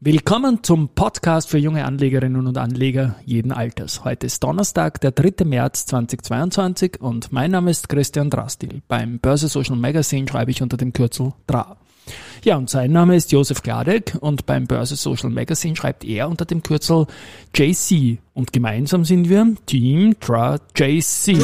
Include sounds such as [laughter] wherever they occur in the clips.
Willkommen zum Podcast für junge Anlegerinnen und Anleger jeden Alters. Heute ist Donnerstag, der 3. März 2022 und mein Name ist Christian Drastil. Beim Börse Social Magazine schreibe ich unter dem Kürzel DRA. Ja, und sein Name ist Josef Gladek und beim Börse Social Magazine schreibt er unter dem Kürzel JC und gemeinsam sind wir Team DRA JC.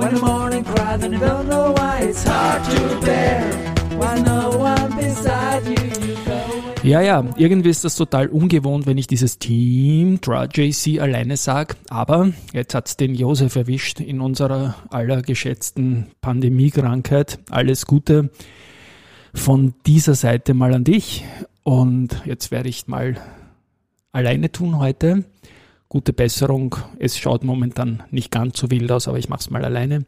When the morning cries and you don't know why it's hard to bear. Why no one beside you. Ja, ja, irgendwie ist das total ungewohnt, wenn ich dieses Team JC alleine sag. Aber jetzt hat's den Josef erwischt in unserer allergeschätzten Pandemiekrankheit. Alles Gute von dieser Seite mal an dich. Und jetzt werde ich mal alleine tun heute gute Besserung. Es schaut momentan nicht ganz so wild aus, aber ich mache es mal alleine.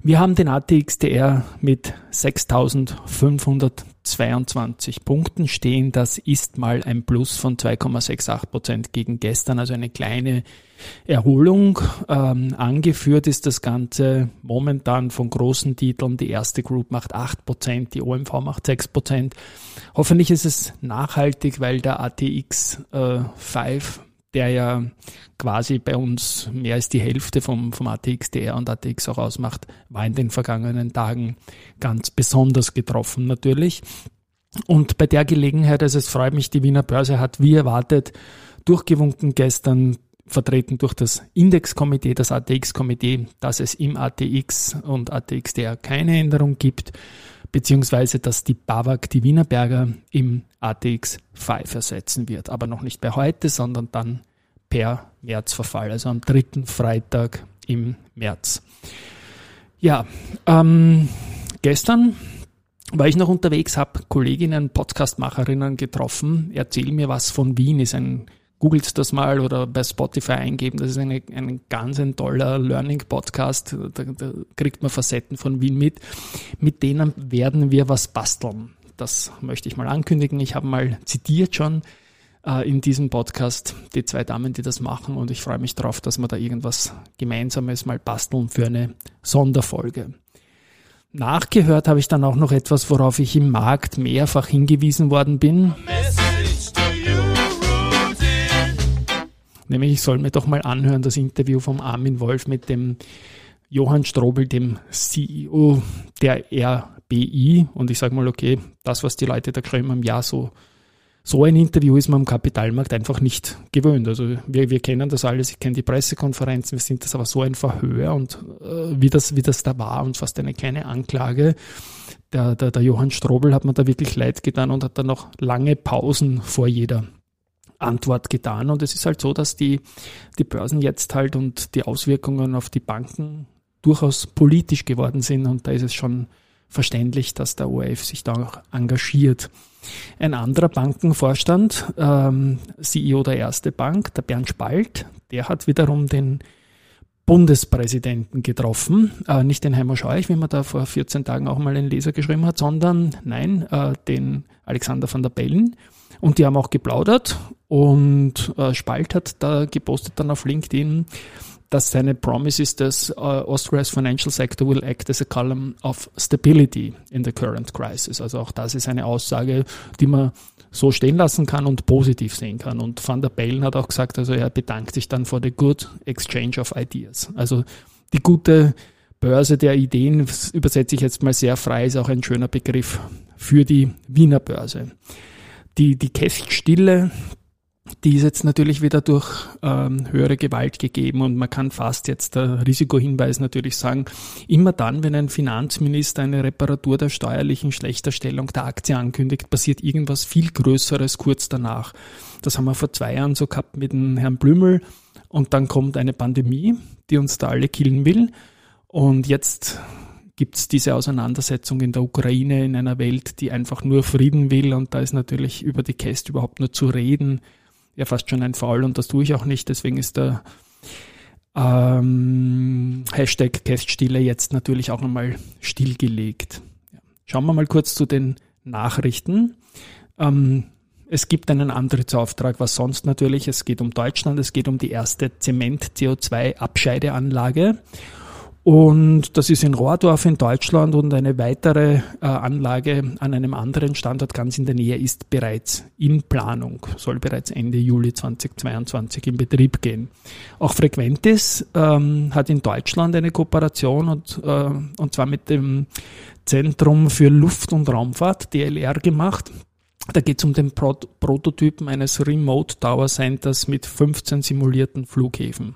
Wir haben den ATXDR mit 6522 Punkten stehen. Das ist mal ein Plus von 2,68 Prozent gegen gestern, also eine kleine Erholung. Ähm, angeführt ist das Ganze momentan von großen Titeln. Die erste Group macht 8 Prozent, die OMV macht 6 Prozent. Hoffentlich ist es nachhaltig, weil der ATX äh, 5 der ja quasi bei uns mehr als die Hälfte vom, vom ATXDR und ATX auch ausmacht, war in den vergangenen Tagen ganz besonders getroffen natürlich. Und bei der Gelegenheit, also es freut mich, die Wiener Börse hat wie erwartet durchgewunken gestern, vertreten durch das Indexkomitee, das ATX-Komitee, dass es im ATX und ATXDR keine Änderung gibt, beziehungsweise dass die BAWAG, die Wienerberger, im ATX 5 ersetzen wird. Aber noch nicht bei heute, sondern dann per Märzverfall, also am dritten Freitag im März. Ja, ähm, gestern war ich noch unterwegs, habe Kolleginnen, Podcastmacherinnen getroffen. Erzähl mir was von Wien, ist ein, googelt das mal oder bei Spotify eingeben, das ist eine, ein ganz ein toller Learning-Podcast, da, da kriegt man Facetten von Wien mit. Mit denen werden wir was basteln. Das möchte ich mal ankündigen. Ich habe mal zitiert schon äh, in diesem Podcast die zwei Damen, die das machen und ich freue mich darauf, dass wir da irgendwas Gemeinsames mal basteln für eine Sonderfolge. Nachgehört habe ich dann auch noch etwas, worauf ich im Markt mehrfach hingewiesen worden bin. Nämlich, ich soll mir doch mal anhören, das Interview vom Armin Wolf mit dem Johann Strobel, dem CEO der RBI. Und ich sage mal, okay, das, was die Leute da geschrieben haben, ja, so so ein Interview ist man am Kapitalmarkt einfach nicht gewöhnt. Also wir, wir kennen das alles, ich kenne die Pressekonferenzen, wir sind das aber so ein Verhör und äh, wie, das, wie das da war und fast eine kleine Anklage. Der, der, der Johann Strobel hat mir da wirklich leid getan und hat dann noch lange Pausen vor jeder Antwort getan. Und es ist halt so, dass die, die Börsen jetzt halt und die Auswirkungen auf die Banken durchaus politisch geworden sind und da ist es schon verständlich, dass der ORF sich da auch engagiert. Ein anderer Bankenvorstand, ähm, CEO der Erste Bank, der Bernd Spalt, der hat wiederum den Bundespräsidenten getroffen, äh, nicht den Heimer Scheuch, wie man da vor 14 Tagen auch mal ein Leser geschrieben hat, sondern nein, äh, den Alexander van der Bellen. Und die haben auch geplaudert und äh, Spalt hat da gepostet dann auf LinkedIn, dass seine Promise ist, dass uh, Austria's financial sector will act as a column of stability in the current crisis. Also auch das ist eine Aussage, die man so stehen lassen kann und positiv sehen kann. Und Van der Bellen hat auch gesagt, also er bedankt sich dann for the good exchange of ideas. Also die gute Börse der Ideen, übersetze ich jetzt mal sehr frei, ist auch ein schöner Begriff für die Wiener Börse. Die, die Käststille die ist jetzt natürlich wieder durch ähm, höhere Gewalt gegeben und man kann fast jetzt der Risikohinweis natürlich sagen, immer dann, wenn ein Finanzminister eine Reparatur der steuerlichen Schlechterstellung der Aktie ankündigt, passiert irgendwas viel Größeres kurz danach. Das haben wir vor zwei Jahren so gehabt mit dem Herrn Blümel und dann kommt eine Pandemie, die uns da alle killen will und jetzt gibt es diese Auseinandersetzung in der Ukraine in einer Welt, die einfach nur Frieden will und da ist natürlich über die Käst überhaupt nur zu reden, ja fast schon ein Foul und das tue ich auch nicht. Deswegen ist der ähm, Hashtag Käststille jetzt natürlich auch einmal stillgelegt. Schauen wir mal kurz zu den Nachrichten. Ähm, es gibt einen Antrittsauftrag, was sonst natürlich. Es geht um Deutschland, es geht um die erste Zement-CO2-Abscheideanlage. Und das ist in Rohrdorf in Deutschland und eine weitere äh, Anlage an einem anderen Standort ganz in der Nähe ist bereits in Planung, soll bereits Ende Juli 2022 in Betrieb gehen. Auch Frequentis ähm, hat in Deutschland eine Kooperation und, äh, und zwar mit dem Zentrum für Luft- und Raumfahrt, DLR, gemacht. Da geht es um den Pro Prototypen eines Remote Tower Centers mit 15 simulierten Flughäfen.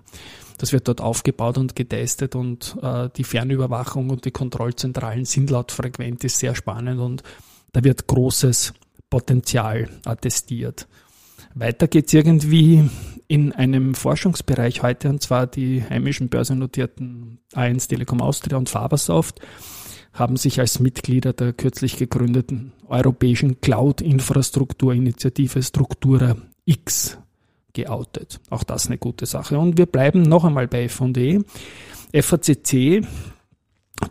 Das wird dort aufgebaut und getestet und äh, die Fernüberwachung und die Kontrollzentralen sind laut Frequentis sehr spannend und da wird großes Potenzial attestiert. Weiter geht's irgendwie in einem Forschungsbereich heute, und zwar die heimischen börsennotierten A1 Telekom Austria und Fabersoft haben sich als Mitglieder der kürzlich gegründeten europäischen Cloud-Infrastrukturinitiative Struktura X geoutet. Auch das eine gute Sache. Und wir bleiben noch einmal bei F&E. FACC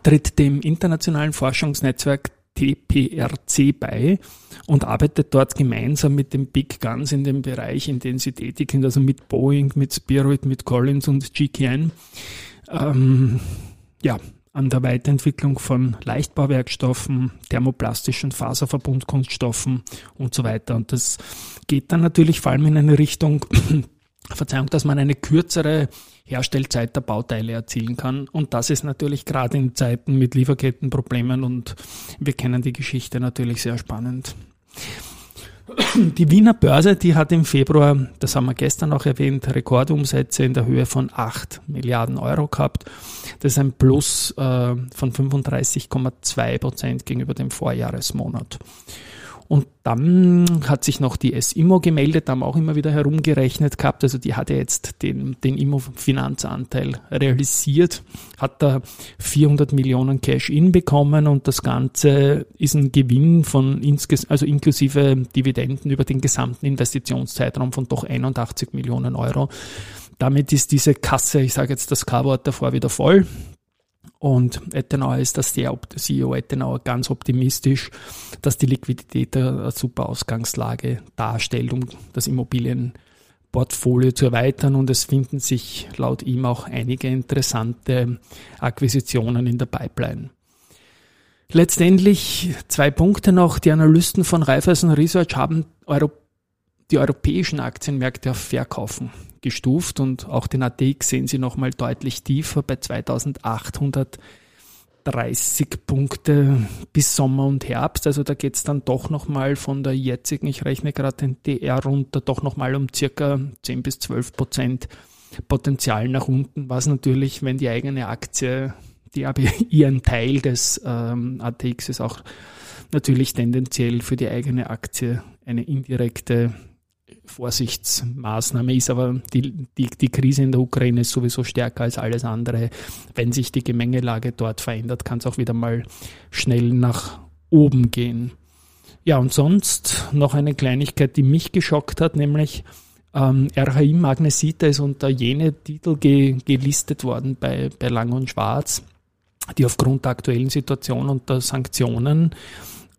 tritt dem internationalen Forschungsnetzwerk TPRC bei und arbeitet dort gemeinsam mit den Big Guns in dem Bereich, in dem sie tätig sind, also mit Boeing, mit Spirit, mit Collins und GKN. Ähm, ja, an der Weiterentwicklung von Leichtbauwerkstoffen, thermoplastischen Faserverbundkunststoffen und so weiter. Und das geht dann natürlich vor allem in eine Richtung, [clears throat] Verzeihung, dass man eine kürzere Herstellzeit der Bauteile erzielen kann. Und das ist natürlich gerade in Zeiten mit Lieferkettenproblemen und wir kennen die Geschichte natürlich sehr spannend. Die Wiener Börse, die hat im Februar, das haben wir gestern auch erwähnt, Rekordumsätze in der Höhe von 8 Milliarden Euro gehabt. Das ist ein Plus äh, von 35,2 Prozent gegenüber dem Vorjahresmonat. Und dann hat sich noch die S-Immo gemeldet, haben auch immer wieder herumgerechnet gehabt. Also die hat ja jetzt den, den Immo-Finanzanteil realisiert, hat da 400 Millionen Cash-In bekommen und das Ganze ist ein Gewinn von, also inklusive Dividenden über den gesamten Investitionszeitraum von doch 81 Millionen Euro. Damit ist diese Kasse, ich sage jetzt das K-Wort davor, wieder voll. Und Ettenauer ist das der CEO Ettenauer ganz optimistisch, dass die Liquidität eine super Ausgangslage darstellt, um das Immobilienportfolio zu erweitern. Und es finden sich laut ihm auch einige interessante Akquisitionen in der Pipeline. Letztendlich zwei Punkte noch. Die Analysten von Raiffeisen Research haben die europäischen Aktienmärkte auf Verkaufen gestuft und auch den ATX sehen Sie nochmal deutlich tiefer bei 2830 Punkte bis Sommer und Herbst. Also da geht es dann doch nochmal von der jetzigen, ich rechne gerade den DR runter, doch nochmal um circa 10 bis 12 Prozent Potenzial nach unten, was natürlich, wenn die eigene Aktie, die aber ihren Teil des ähm, ATX ist auch natürlich tendenziell für die eigene Aktie eine indirekte Vorsichtsmaßnahme ist, aber die, die, die Krise in der Ukraine ist sowieso stärker als alles andere. Wenn sich die Gemengelage dort verändert, kann es auch wieder mal schnell nach oben gehen. Ja, und sonst noch eine Kleinigkeit, die mich geschockt hat, nämlich ähm, RHI Magnesita ist unter jene Titel ge, gelistet worden bei, bei Lang und Schwarz, die aufgrund der aktuellen Situation und der Sanktionen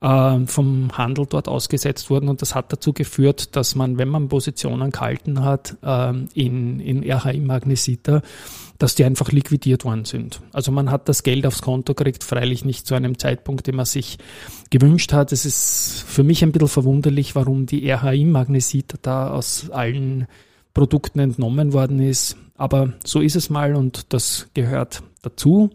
vom Handel dort ausgesetzt wurden. Und das hat dazu geführt, dass man, wenn man Positionen gehalten hat äh, in, in RHI Magnesita, dass die einfach liquidiert worden sind. Also man hat das Geld aufs Konto gekriegt, freilich nicht zu einem Zeitpunkt, den man sich gewünscht hat. Es ist für mich ein bisschen verwunderlich, warum die RHI Magnesita da aus allen Produkten entnommen worden ist. Aber so ist es mal und das gehört dazu.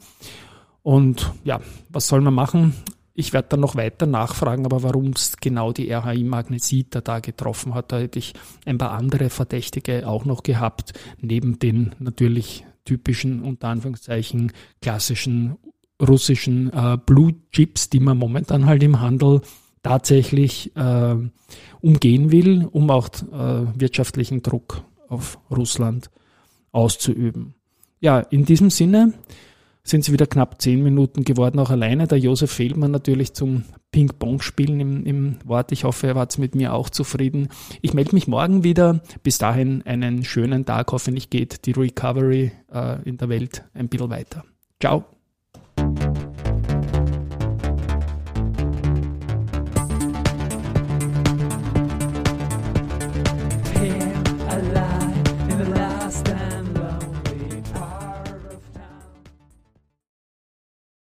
Und ja, was soll man machen? Ich werde dann noch weiter nachfragen, aber warum es genau die RHI Magnesita da getroffen hat, da hätte ich ein paar andere Verdächtige auch noch gehabt, neben den natürlich typischen, unter Anführungszeichen, klassischen russischen äh, Blue Chips, die man momentan halt im Handel tatsächlich äh, umgehen will, um auch äh, wirtschaftlichen Druck auf Russland auszuüben. Ja, in diesem Sinne sind es wieder knapp zehn Minuten geworden, auch alleine. Der Josef Feldmann natürlich zum Ping-Pong-Spielen im, im Wort. Ich hoffe, er war mit mir auch zufrieden. Ich melde mich morgen wieder. Bis dahin einen schönen Tag. Hoffentlich geht die Recovery äh, in der Welt ein bisschen weiter. Ciao.